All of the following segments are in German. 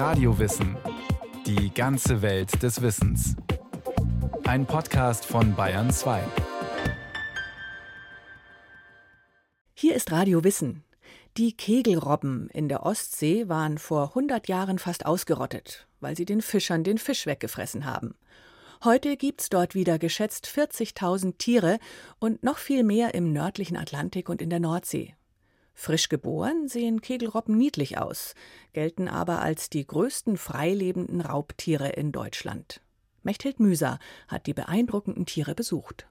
Radiowissen. Die ganze Welt des Wissens. Ein Podcast von Bayern 2. Hier ist Radio Wissen. Die Kegelrobben in der Ostsee waren vor 100 Jahren fast ausgerottet, weil sie den Fischern den Fisch weggefressen haben. Heute gibt's dort wieder geschätzt 40.000 Tiere und noch viel mehr im nördlichen Atlantik und in der Nordsee. Frisch geboren sehen Kegelrobben niedlich aus, gelten aber als die größten freilebenden Raubtiere in Deutschland. Mechthild Müser hat die beeindruckenden Tiere besucht.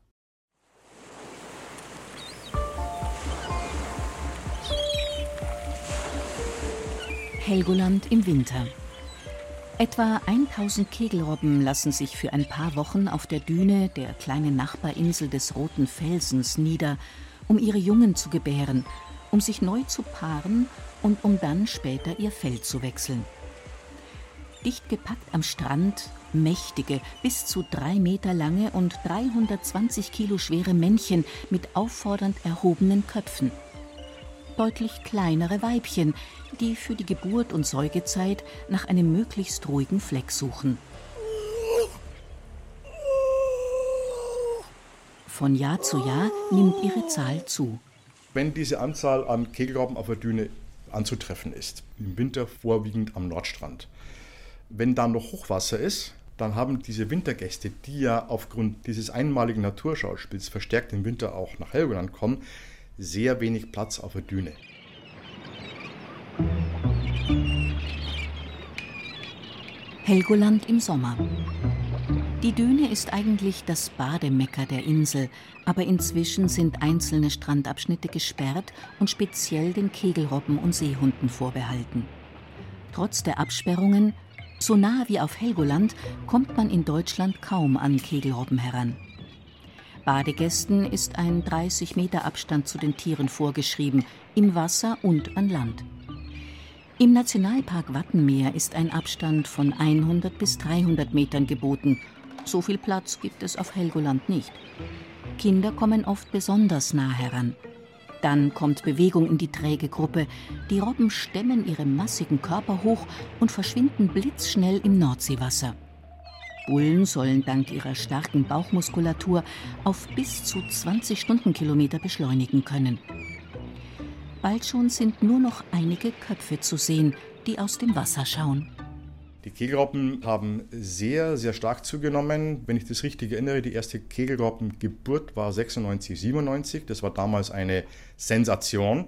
Helgoland im Winter. Etwa 1000 Kegelrobben lassen sich für ein paar Wochen auf der Düne der kleinen Nachbarinsel des Roten Felsens nieder, um ihre Jungen zu gebären um sich neu zu paaren und um dann später ihr Fell zu wechseln. Dicht gepackt am Strand mächtige, bis zu drei Meter lange und 320 Kilo schwere Männchen mit auffordernd erhobenen Köpfen. Deutlich kleinere Weibchen, die für die Geburt und Säugezeit nach einem möglichst ruhigen Fleck suchen. Von Jahr zu Jahr nimmt ihre Zahl zu wenn diese Anzahl an Kegelraupen auf der Düne anzutreffen ist. Im Winter vorwiegend am Nordstrand. Wenn dann noch Hochwasser ist, dann haben diese Wintergäste, die ja aufgrund dieses einmaligen Naturschauspiels verstärkt im Winter auch nach Helgoland kommen, sehr wenig Platz auf der Düne. Helgoland im Sommer. Die Düne ist eigentlich das Bademecker der Insel, aber inzwischen sind einzelne Strandabschnitte gesperrt und speziell den Kegelrobben und Seehunden vorbehalten. Trotz der Absperrungen, so nah wie auf Helgoland, kommt man in Deutschland kaum an Kegelrobben heran. Badegästen ist ein 30 Meter Abstand zu den Tieren vorgeschrieben, im Wasser und an Land. Im Nationalpark Wattenmeer ist ein Abstand von 100 bis 300 Metern geboten so viel Platz gibt es auf Helgoland nicht. Kinder kommen oft besonders nah heran. Dann kommt Bewegung in die träge Gruppe. Die Robben stemmen ihre massigen Körper hoch und verschwinden blitzschnell im Nordseewasser. Bullen sollen dank ihrer starken Bauchmuskulatur auf bis zu 20 Stundenkilometer beschleunigen können. Bald schon sind nur noch einige Köpfe zu sehen, die aus dem Wasser schauen. Die Kegelraupen haben sehr, sehr stark zugenommen. Wenn ich das richtig erinnere, die erste Kegelraupengeburt war 96, 97. Das war damals eine Sensation.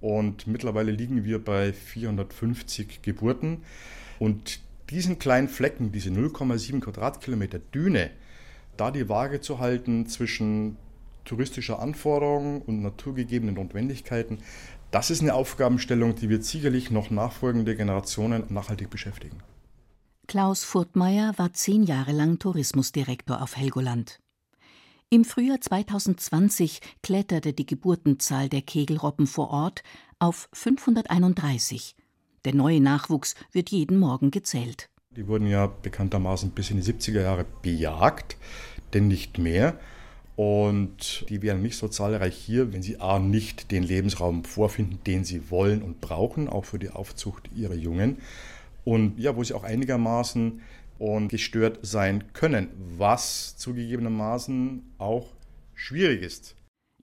Und mittlerweile liegen wir bei 450 Geburten. Und diesen kleinen Flecken, diese 0,7 Quadratkilometer Düne, da die Waage zu halten zwischen touristischer Anforderung und naturgegebenen Notwendigkeiten, das ist eine Aufgabenstellung, die wird sicherlich noch nachfolgende Generationen nachhaltig beschäftigen. Klaus Furtmeier war zehn Jahre lang Tourismusdirektor auf Helgoland. Im Frühjahr 2020 kletterte die Geburtenzahl der Kegelrobben vor Ort auf 531. Der neue Nachwuchs wird jeden Morgen gezählt. Die wurden ja bekanntermaßen bis in die 70er Jahre bejagt, denn nicht mehr. Und die wären nicht so zahlreich hier, wenn sie A nicht den Lebensraum vorfinden, den sie wollen und brauchen, auch für die Aufzucht ihrer Jungen und ja, wo sie auch einigermaßen und gestört sein können, was zugegebenermaßen auch schwierig ist.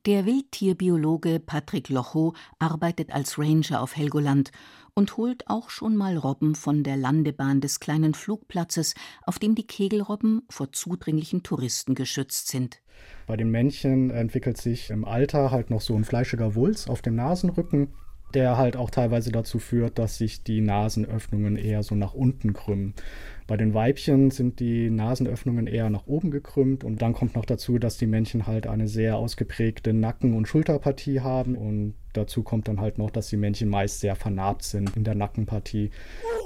Der Wildtierbiologe Patrick Locho arbeitet als Ranger auf Helgoland und holt auch schon mal Robben von der Landebahn des kleinen Flugplatzes, auf dem die Kegelrobben vor zudringlichen Touristen geschützt sind. Bei den Männchen entwickelt sich im Alter halt noch so ein fleischiger Wulst auf dem Nasenrücken der halt auch teilweise dazu führt, dass sich die Nasenöffnungen eher so nach unten krümmen. Bei den Weibchen sind die Nasenöffnungen eher nach oben gekrümmt und dann kommt noch dazu, dass die Männchen halt eine sehr ausgeprägte Nacken- und Schulterpartie haben und dazu kommt dann halt noch, dass die Männchen meist sehr vernarbt sind in der Nackenpartie.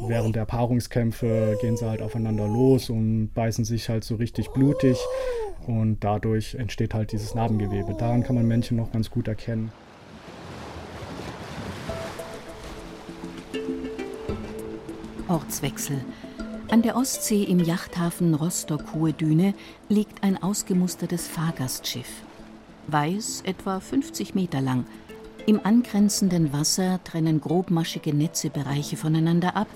Während der Paarungskämpfe gehen sie halt aufeinander los und beißen sich halt so richtig blutig und dadurch entsteht halt dieses Narbengewebe. Daran kann man Männchen noch ganz gut erkennen. Ortswechsel. An der Ostsee im Yachthafen Rostock-Hohe Düne liegt ein ausgemustertes Fahrgastschiff. Weiß, etwa 50 Meter lang. Im angrenzenden Wasser trennen grobmaschige Netze Bereiche voneinander ab,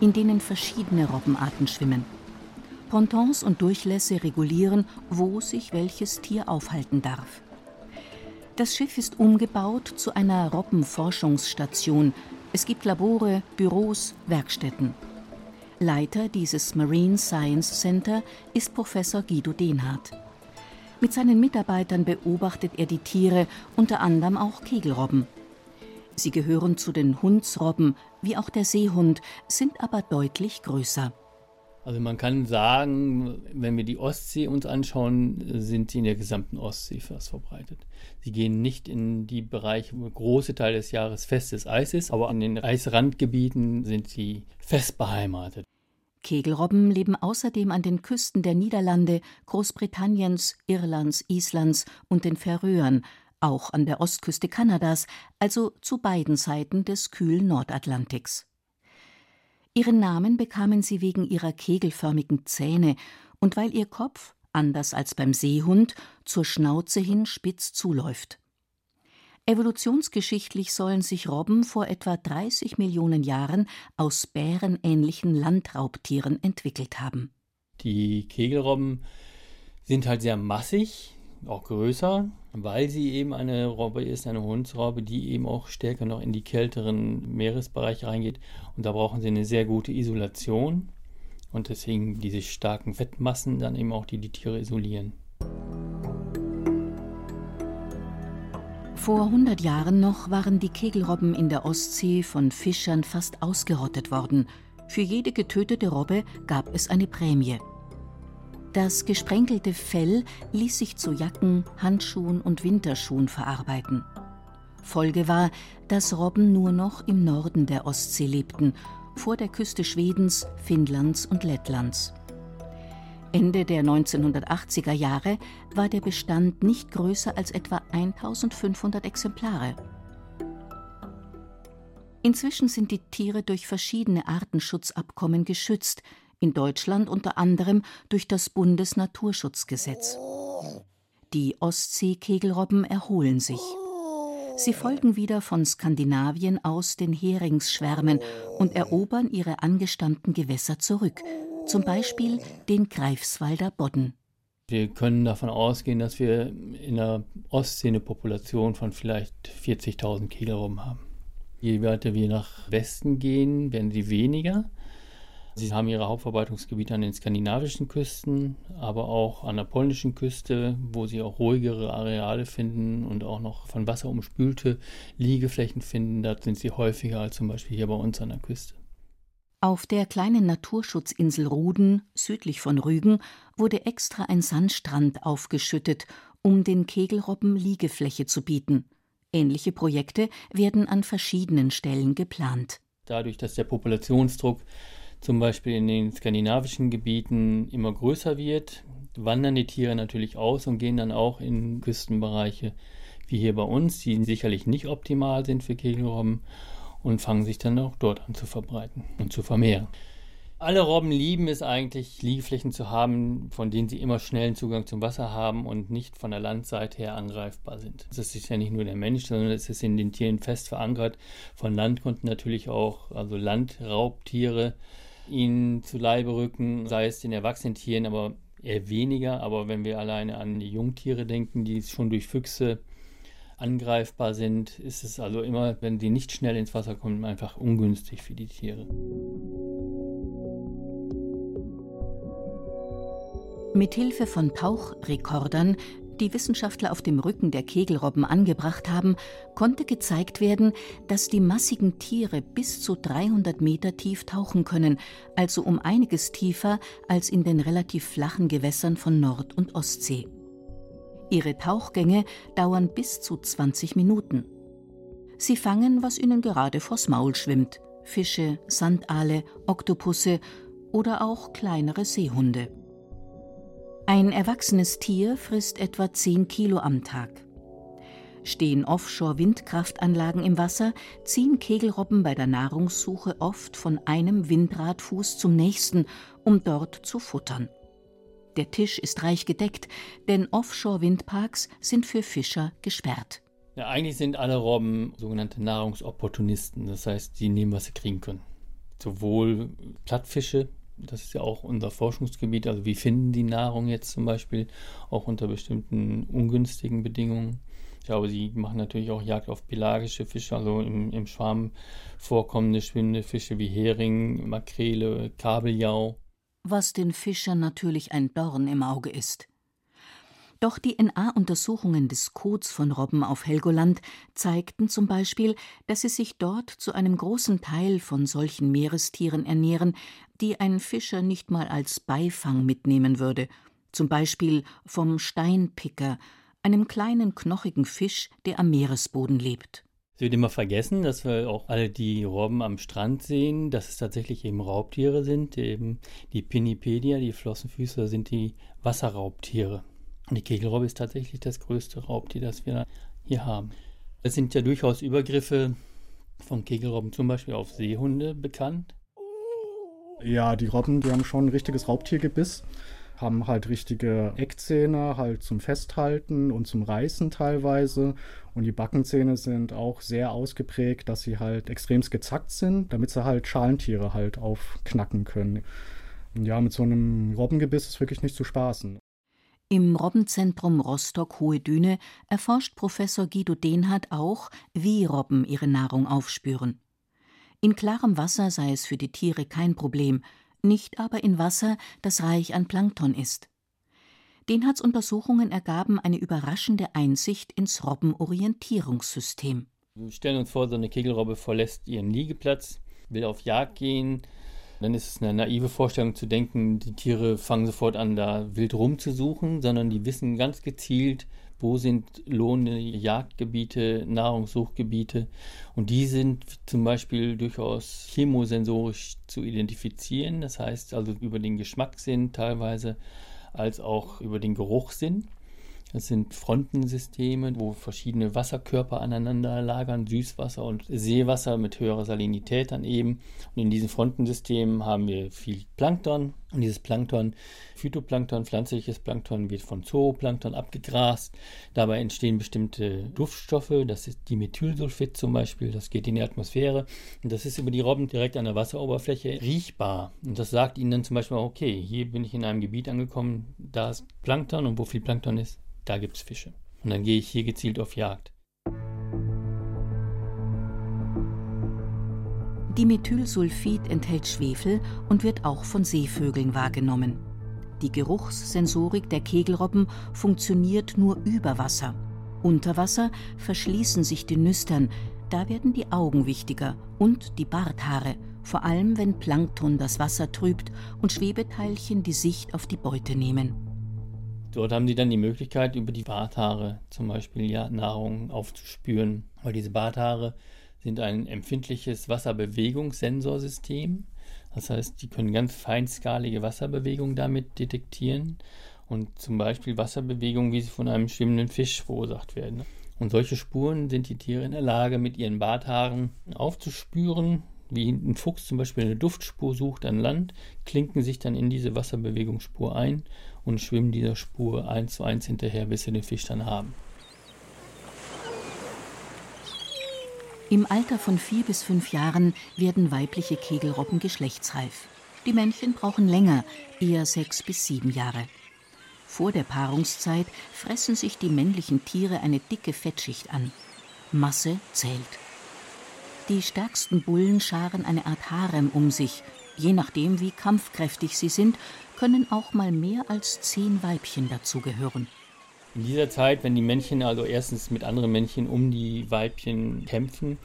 in denen verschiedene Robbenarten schwimmen. Pontons und Durchlässe regulieren, wo sich welches Tier aufhalten darf. Das Schiff ist umgebaut zu einer Robbenforschungsstation. Es gibt Labore, Büros, Werkstätten. Leiter dieses Marine Science Center ist Professor Guido Dehnhardt. Mit seinen Mitarbeitern beobachtet er die Tiere, unter anderem auch Kegelrobben. Sie gehören zu den Hundsrobben, wie auch der Seehund, sind aber deutlich größer. Also man kann sagen, wenn wir die Ostsee uns anschauen, sind sie in der gesamten Ostsee fast verbreitet. Sie gehen nicht in die Bereiche, wo große Teile des Jahres festes Eis ist, aber an den Eisrandgebieten sind sie fest beheimatet. Kegelrobben leben außerdem an den Küsten der Niederlande, Großbritanniens, Irlands, Islands und den Färöern, auch an der Ostküste Kanadas, also zu beiden Seiten des kühlen Nordatlantiks. Ihren Namen bekamen sie wegen ihrer kegelförmigen Zähne und weil ihr Kopf, anders als beim Seehund, zur Schnauze hin spitz zuläuft. Evolutionsgeschichtlich sollen sich Robben vor etwa 30 Millionen Jahren aus bärenähnlichen Landraubtieren entwickelt haben. Die Kegelrobben sind halt sehr massig, auch größer, weil sie eben eine Robbe ist, eine Hundsrobbe, die eben auch stärker noch in die kälteren Meeresbereiche reingeht. Und da brauchen sie eine sehr gute Isolation und deswegen diese starken Fettmassen dann eben auch, die die Tiere isolieren. Vor 100 Jahren noch waren die Kegelrobben in der Ostsee von Fischern fast ausgerottet worden. Für jede getötete Robbe gab es eine Prämie. Das gesprenkelte Fell ließ sich zu Jacken, Handschuhen und Winterschuhen verarbeiten. Folge war, dass Robben nur noch im Norden der Ostsee lebten, vor der Küste Schwedens, Finnlands und Lettlands. Ende der 1980er Jahre war der Bestand nicht größer als etwa 1500 Exemplare. Inzwischen sind die Tiere durch verschiedene Artenschutzabkommen geschützt, in Deutschland unter anderem durch das Bundesnaturschutzgesetz. Die Ostseekegelrobben erholen sich. Sie folgen wieder von Skandinavien aus den Heringsschwärmen und erobern ihre angestammten Gewässer zurück, zum Beispiel den Greifswalder Bodden. Wir können davon ausgehen, dass wir in der Ostsee eine Population von vielleicht 40.000 Kegelrobben haben. Je weiter wir nach Westen gehen, werden sie weniger. Sie haben ihre Hauptverbreitungsgebiete an den skandinavischen Küsten, aber auch an der polnischen Küste, wo sie auch ruhigere Areale finden und auch noch von Wasser umspülte Liegeflächen finden. Da sind sie häufiger als zum Beispiel hier bei uns an der Küste. Auf der kleinen Naturschutzinsel Ruden, südlich von Rügen, wurde extra ein Sandstrand aufgeschüttet, um den Kegelrobben Liegefläche zu bieten. Ähnliche Projekte werden an verschiedenen Stellen geplant. Dadurch, dass der Populationsdruck zum Beispiel in den skandinavischen Gebieten immer größer wird, wandern die Tiere natürlich aus und gehen dann auch in Küstenbereiche wie hier bei uns, die sicherlich nicht optimal sind für Kegelrobben und fangen sich dann auch dort an zu verbreiten und zu vermehren. Alle Robben lieben es eigentlich, Liegeflächen zu haben, von denen sie immer schnellen Zugang zum Wasser haben und nicht von der Landseite her angreifbar sind. Das ist ja nicht nur der Mensch, sondern es ist in den Tieren fest verankert. Von Land konnten natürlich auch also Landraubtiere ihnen zu Leibe rücken, sei es den erwachsenen Tieren, aber eher weniger. Aber wenn wir alleine an die Jungtiere denken, die schon durch Füchse angreifbar sind, ist es also immer, wenn die nicht schnell ins Wasser kommen, einfach ungünstig für die Tiere. Mithilfe von Tauchrekordern, die Wissenschaftler auf dem Rücken der Kegelrobben angebracht haben, konnte gezeigt werden, dass die massigen Tiere bis zu 300 Meter tief tauchen können, also um einiges tiefer als in den relativ flachen Gewässern von Nord- und Ostsee. Ihre Tauchgänge dauern bis zu 20 Minuten. Sie fangen, was ihnen gerade vors Maul schwimmt: Fische, Sandaale, Oktopusse oder auch kleinere Seehunde. Ein erwachsenes Tier frisst etwa 10 Kilo am Tag. Stehen Offshore-Windkraftanlagen im Wasser, ziehen Kegelrobben bei der Nahrungssuche oft von einem Windradfuß zum nächsten, um dort zu futtern. Der Tisch ist reich gedeckt, denn Offshore-Windparks sind für Fischer gesperrt. Ja, eigentlich sind alle Robben sogenannte Nahrungsopportunisten. Das heißt, die nehmen, was sie kriegen können. Sowohl Plattfische, das ist ja auch unser Forschungsgebiet, also wie finden die Nahrung jetzt zum Beispiel, auch unter bestimmten ungünstigen Bedingungen. Ich glaube, sie machen natürlich auch Jagd auf pelagische Fische, also im, im Schwarm vorkommende schwimmende Fische wie Hering, Makrele, Kabeljau. Was den Fischern natürlich ein Dorn im Auge ist. Doch die NA-Untersuchungen des Kots von Robben auf Helgoland zeigten zum Beispiel, dass sie sich dort zu einem großen Teil von solchen Meerestieren ernähren, die ein Fischer nicht mal als Beifang mitnehmen würde, zum Beispiel vom Steinpicker, einem kleinen knochigen Fisch, der am Meeresboden lebt. Es wird immer vergessen, dass wir auch alle die Robben am Strand sehen, dass es tatsächlich eben Raubtiere sind. Eben die Pinnipedia, die Flossenfüßer, sind die Wasserraubtiere. Und die Kegelrobbe ist tatsächlich das größte Raubtier, das wir hier haben. Es sind ja durchaus Übergriffe von Kegelrobben zum Beispiel auf Seehunde bekannt. Ja, die Robben, die haben schon ein richtiges Raubtiergebiss, haben halt richtige Eckzähne halt zum Festhalten und zum Reißen teilweise. Und die Backenzähne sind auch sehr ausgeprägt, dass sie halt extremst gezackt sind, damit sie halt Schalentiere halt aufknacken können. Und ja, mit so einem Robbengebiss ist wirklich nicht zu spaßen. Im Robbenzentrum Rostock-Hohe Düne erforscht Professor Guido Dehnhardt auch, wie Robben ihre Nahrung aufspüren. In klarem Wasser sei es für die Tiere kein Problem, nicht aber in Wasser, das reich an Plankton ist. Dehnhardts Untersuchungen ergaben eine überraschende Einsicht ins Robbenorientierungssystem. Wir stellen uns vor, so eine Kegelrobbe verlässt ihren Liegeplatz, will auf Jagd gehen, dann ist es eine naive Vorstellung zu denken, die Tiere fangen sofort an, da wild rumzusuchen, sondern die wissen ganz gezielt, wo sind lohnende Jagdgebiete, Nahrungssuchgebiete. Und die sind zum Beispiel durchaus chemosensorisch zu identifizieren, das heißt also über den Geschmackssinn teilweise als auch über den Geruchssinn. Das sind Frontensysteme, wo verschiedene Wasserkörper aneinander lagern, Süßwasser und Seewasser mit höherer Salinität dann eben. Und in diesen Frontensystemen haben wir viel Plankton. Und dieses Plankton, Phytoplankton, pflanzliches Plankton, wird von Zooplankton abgegrast. Dabei entstehen bestimmte Duftstoffe, das ist Dimethylsulfid zum Beispiel, das geht in die Atmosphäre. Und das ist über die Robben direkt an der Wasseroberfläche riechbar. Und das sagt ihnen dann zum Beispiel, okay, hier bin ich in einem Gebiet angekommen, da ist Plankton und wo viel Plankton ist, da gibt es Fische. Und dann gehe ich hier gezielt auf Jagd. Dimethylsulfid enthält Schwefel und wird auch von Seevögeln wahrgenommen. Die Geruchssensorik der Kegelrobben funktioniert nur über Wasser. Unter Wasser verschließen sich die Nüstern, da werden die Augen wichtiger und die Barthaare, vor allem wenn Plankton das Wasser trübt und Schwebeteilchen die Sicht auf die Beute nehmen. Dort haben sie dann die Möglichkeit, über die Barthaare zum Beispiel ja, Nahrung aufzuspüren, weil diese Barthaare sind ein empfindliches Wasserbewegungssensorsystem. Das heißt, die können ganz feinskalige Wasserbewegungen damit detektieren und zum Beispiel Wasserbewegungen, wie sie von einem schwimmenden Fisch verursacht werden. Und solche Spuren sind die Tiere in der Lage, mit ihren Barthaaren aufzuspüren, wie ein Fuchs zum Beispiel eine Duftspur sucht an Land, klinken sich dann in diese Wasserbewegungsspur ein und schwimmen dieser Spur eins zu eins hinterher, bis sie den Fisch dann haben. Im Alter von vier bis fünf Jahren werden weibliche Kegelrobben geschlechtsreif. Die Männchen brauchen länger, eher sechs bis sieben Jahre. Vor der Paarungszeit fressen sich die männlichen Tiere eine dicke Fettschicht an. Masse zählt. Die stärksten Bullen scharen eine Art Harem um sich. Je nachdem, wie kampfkräftig sie sind, können auch mal mehr als zehn Weibchen dazugehören. In dieser Zeit, wenn die Männchen also erstens mit anderen Männchen um die Weibchen kämpfen,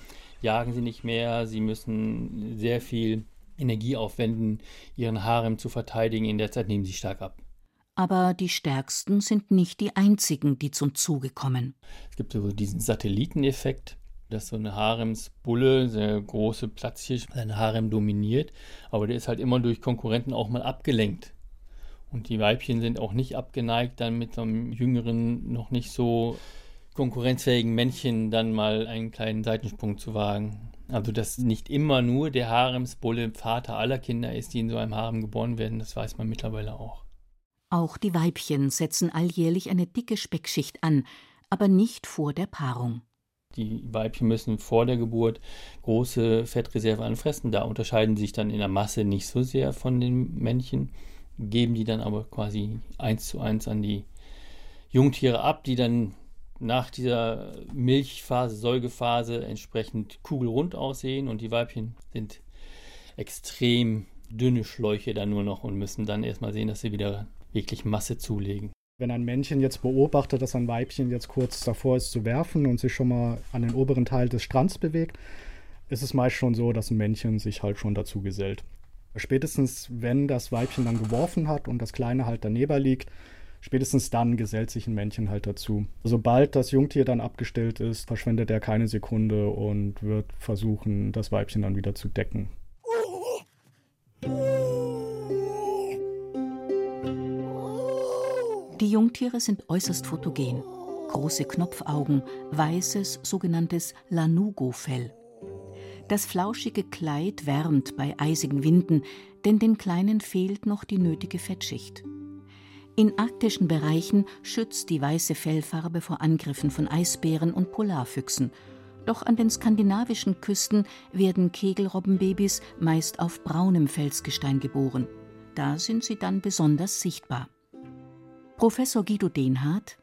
jagen sie nicht mehr, sie müssen sehr viel Energie aufwenden, ihren Harem zu verteidigen. In der Zeit nehmen sie stark ab. Aber die Stärksten sind nicht die einzigen, die zum Zuge kommen. Es gibt so diesen Satelliteneffekt, dass so eine Haremsbulle, sehr große Platzhirsch, sein Harem dominiert, aber der ist halt immer durch Konkurrenten auch mal abgelenkt. Und die Weibchen sind auch nicht abgeneigt, dann mit so einem jüngeren, noch nicht so konkurrenzfähigen Männchen dann mal einen kleinen Seitensprung zu wagen. Also, dass nicht immer nur der Haremsbulle Vater aller Kinder ist, die in so einem Harem geboren werden, das weiß man mittlerweile auch. Auch die Weibchen setzen alljährlich eine dicke Speckschicht an, aber nicht vor der Paarung. Die Weibchen müssen vor der Geburt große Fettreserve anfressen. Da unterscheiden sie sich dann in der Masse nicht so sehr von den Männchen, geben die dann aber quasi eins zu eins an die Jungtiere ab, die dann nach dieser Milchphase, Säugephase entsprechend kugelrund aussehen und die Weibchen sind extrem dünne Schläuche dann nur noch und müssen dann erstmal sehen, dass sie wieder wirklich Masse zulegen. Wenn ein Männchen jetzt beobachtet, dass ein Weibchen jetzt kurz davor ist zu werfen und sich schon mal an den oberen Teil des Strands bewegt, ist es meist schon so, dass ein Männchen sich halt schon dazu gesellt. Spätestens, wenn das Weibchen dann geworfen hat und das Kleine halt daneben liegt, spätestens dann gesellt sich ein Männchen halt dazu. Sobald das Jungtier dann abgestellt ist, verschwendet er keine Sekunde und wird versuchen, das Weibchen dann wieder zu decken. Die Jungtiere sind äußerst fotogen. Große Knopfaugen, weißes, sogenanntes Lanugo-Fell. Das flauschige Kleid wärmt bei eisigen Winden, denn den Kleinen fehlt noch die nötige Fettschicht. In arktischen Bereichen schützt die weiße Fellfarbe vor Angriffen von Eisbären und Polarfüchsen. Doch an den skandinavischen Küsten werden Kegelrobbenbabys meist auf braunem Felsgestein geboren. Da sind sie dann besonders sichtbar. Professor Guido Denhardt.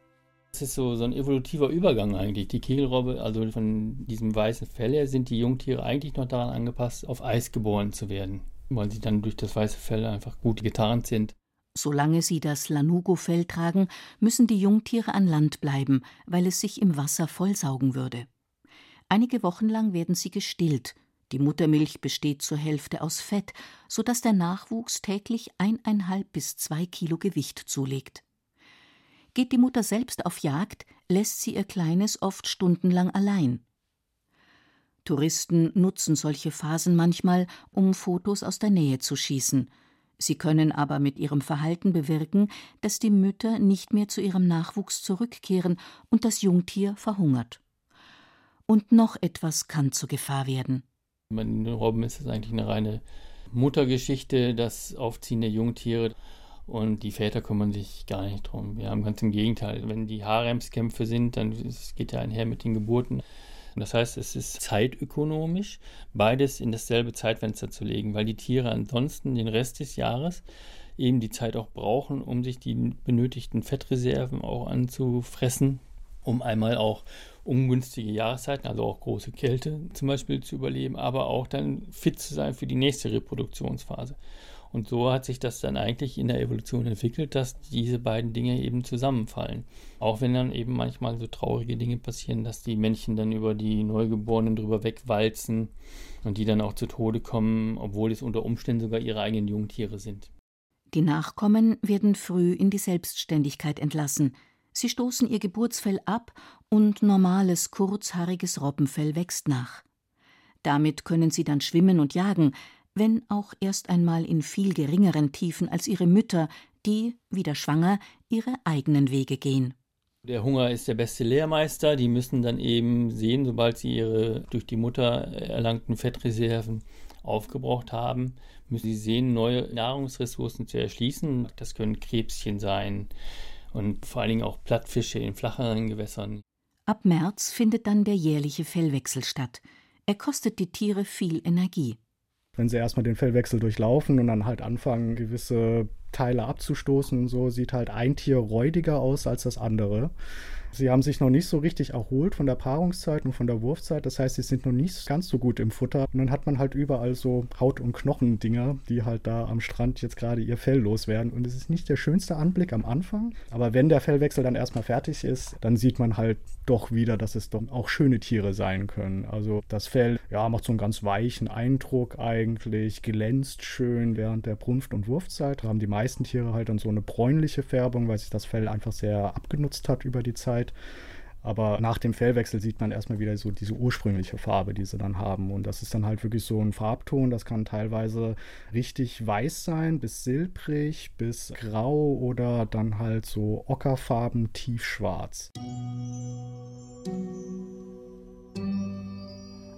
Es ist so, so ein evolutiver Übergang eigentlich. Die Kegelrobbe, also von diesem weißen Fell her, sind die Jungtiere eigentlich noch daran angepasst, auf Eis geboren zu werden, weil sie dann durch das weiße Fell einfach gut getarnt sind. Solange sie das Lanugo-Fell tragen, müssen die Jungtiere an Land bleiben, weil es sich im Wasser vollsaugen würde. Einige Wochen lang werden sie gestillt. Die Muttermilch besteht zur Hälfte aus Fett, sodass der Nachwuchs täglich eineinhalb bis zwei Kilo Gewicht zulegt. Geht die Mutter selbst auf Jagd, lässt sie ihr Kleines oft stundenlang allein. Touristen nutzen solche Phasen manchmal, um Fotos aus der Nähe zu schießen. Sie können aber mit ihrem Verhalten bewirken, dass die Mütter nicht mehr zu ihrem Nachwuchs zurückkehren und das Jungtier verhungert. Und noch etwas kann zur Gefahr werden. Bei den Robben ist es eigentlich eine reine Muttergeschichte, das Aufziehen der Jungtiere. Und die Väter kümmern sich gar nicht drum. Wir haben ganz im Gegenteil. Wenn die Haremskämpfe sind, dann es geht ja einher mit den Geburten. Das heißt, es ist zeitökonomisch, beides in dasselbe Zeitfenster zu legen, weil die Tiere ansonsten den Rest des Jahres eben die Zeit auch brauchen, um sich die benötigten Fettreserven auch anzufressen, um einmal auch ungünstige Jahreszeiten, also auch große Kälte zum Beispiel zu überleben, aber auch dann fit zu sein für die nächste Reproduktionsphase. Und so hat sich das dann eigentlich in der Evolution entwickelt, dass diese beiden Dinge eben zusammenfallen. Auch wenn dann eben manchmal so traurige Dinge passieren, dass die Männchen dann über die Neugeborenen drüber wegwalzen und die dann auch zu Tode kommen, obwohl es unter Umständen sogar ihre eigenen Jungtiere sind. Die Nachkommen werden früh in die Selbstständigkeit entlassen. Sie stoßen ihr Geburtsfell ab und normales, kurzhaariges Robbenfell wächst nach. Damit können sie dann schwimmen und jagen, wenn auch erst einmal in viel geringeren Tiefen als ihre Mütter, die, wieder schwanger, ihre eigenen Wege gehen. Der Hunger ist der beste Lehrmeister. Die müssen dann eben sehen, sobald sie ihre durch die Mutter erlangten Fettreserven aufgebraucht haben, müssen sie sehen, neue Nahrungsressourcen zu erschließen. Das können Krebschen sein und vor allen Dingen auch Plattfische in flacheren Gewässern. Ab März findet dann der jährliche Fellwechsel statt. Er kostet die Tiere viel Energie wenn sie erstmal den Fellwechsel durchlaufen und dann halt anfangen, gewisse Teile abzustoßen und so, sieht halt ein Tier räudiger aus als das andere. Sie haben sich noch nicht so richtig erholt von der Paarungszeit und von der Wurfzeit. Das heißt, sie sind noch nicht ganz so gut im Futter. Und dann hat man halt überall so Haut- und Knochendinger, die halt da am Strand jetzt gerade ihr Fell loswerden. Und es ist nicht der schönste Anblick am Anfang. Aber wenn der Fellwechsel dann erstmal fertig ist, dann sieht man halt doch wieder, dass es doch auch schöne Tiere sein können. Also das Fell, ja, macht so einen ganz weichen Eindruck eigentlich, glänzt schön während der Brunft- und Wurfzeit. Da haben die meisten Tiere halt dann so eine bräunliche Färbung, weil sich das Fell einfach sehr abgenutzt hat über die Zeit. Zeit. Aber nach dem Fellwechsel sieht man erstmal wieder so diese ursprüngliche Farbe, die sie dann haben. Und das ist dann halt wirklich so ein Farbton. Das kann teilweise richtig weiß sein, bis silbrig, bis grau oder dann halt so ockerfarben, tiefschwarz.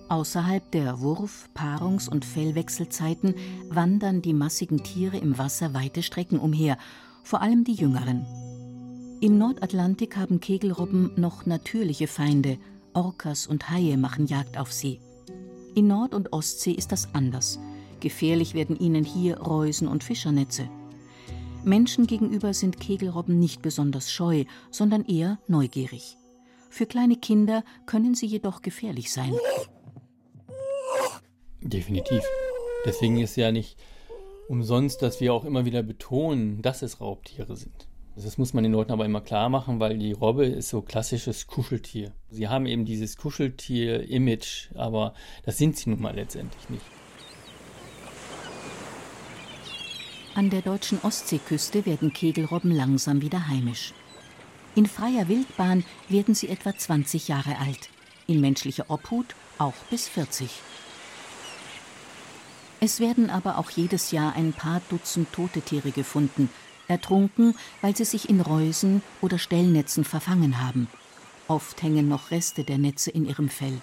Außerhalb der Wurf-, Paarungs- und Fellwechselzeiten wandern die massigen Tiere im Wasser weite Strecken umher, vor allem die jüngeren. Im Nordatlantik haben Kegelrobben noch natürliche Feinde, Orcas und Haie machen Jagd auf sie. In Nord- und Ostsee ist das anders. Gefährlich werden ihnen hier Reusen und Fischernetze. Menschen gegenüber sind Kegelrobben nicht besonders scheu, sondern eher neugierig. Für kleine Kinder können sie jedoch gefährlich sein. Definitiv. Deswegen ist ja nicht umsonst, dass wir auch immer wieder betonen, dass es Raubtiere sind. Das muss man den Leuten aber immer klar machen, weil die Robbe ist so klassisches Kuscheltier. Sie haben eben dieses Kuscheltier-Image, aber das sind sie nun mal letztendlich nicht. An der deutschen Ostseeküste werden Kegelrobben langsam wieder heimisch. In freier Wildbahn werden sie etwa 20 Jahre alt, in menschlicher Obhut auch bis 40. Es werden aber auch jedes Jahr ein paar Dutzend tote Tiere gefunden, ertrunken, weil sie sich in Reusen oder Stellnetzen verfangen haben. Oft hängen noch Reste der Netze in ihrem Fell.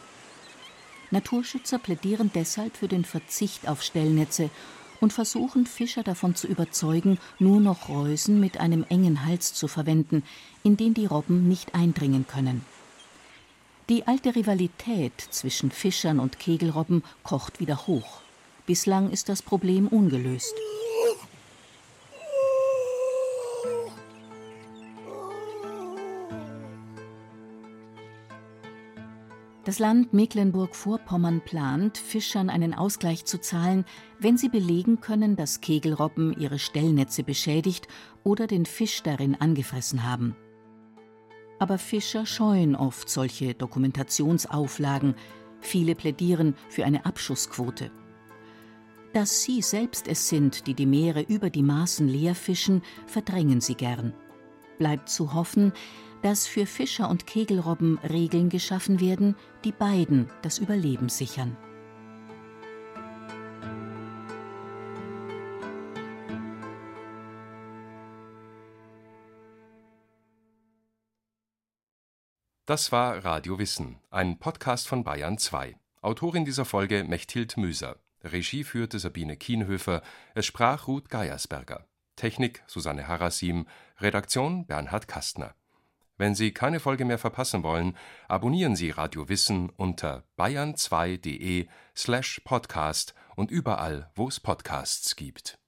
Naturschützer plädieren deshalb für den Verzicht auf Stellnetze und versuchen Fischer davon zu überzeugen, nur noch Reusen mit einem engen Hals zu verwenden, in den die Robben nicht eindringen können. Die alte Rivalität zwischen Fischern und Kegelrobben kocht wieder hoch. Bislang ist das Problem ungelöst. Das Land Mecklenburg-Vorpommern plant, Fischern einen Ausgleich zu zahlen, wenn sie belegen können, dass Kegelrobben ihre Stellnetze beschädigt oder den Fisch darin angefressen haben. Aber Fischer scheuen oft solche Dokumentationsauflagen. Viele plädieren für eine Abschussquote. Dass sie selbst es sind, die die Meere über die Maßen leer fischen, verdrängen sie gern. Bleibt zu hoffen, dass für Fischer und Kegelrobben Regeln geschaffen werden, die beiden das Überleben sichern. Das war Radio Wissen, ein Podcast von Bayern 2. Autorin dieser Folge Mechthild Müser. Regie führte Sabine Kienhöfer. Es sprach Ruth Geiersberger. Technik Susanne Harasim. Redaktion Bernhard Kastner. Wenn Sie keine Folge mehr verpassen wollen, abonnieren Sie Radio Wissen unter bayern2.de slash podcast und überall, wo es Podcasts gibt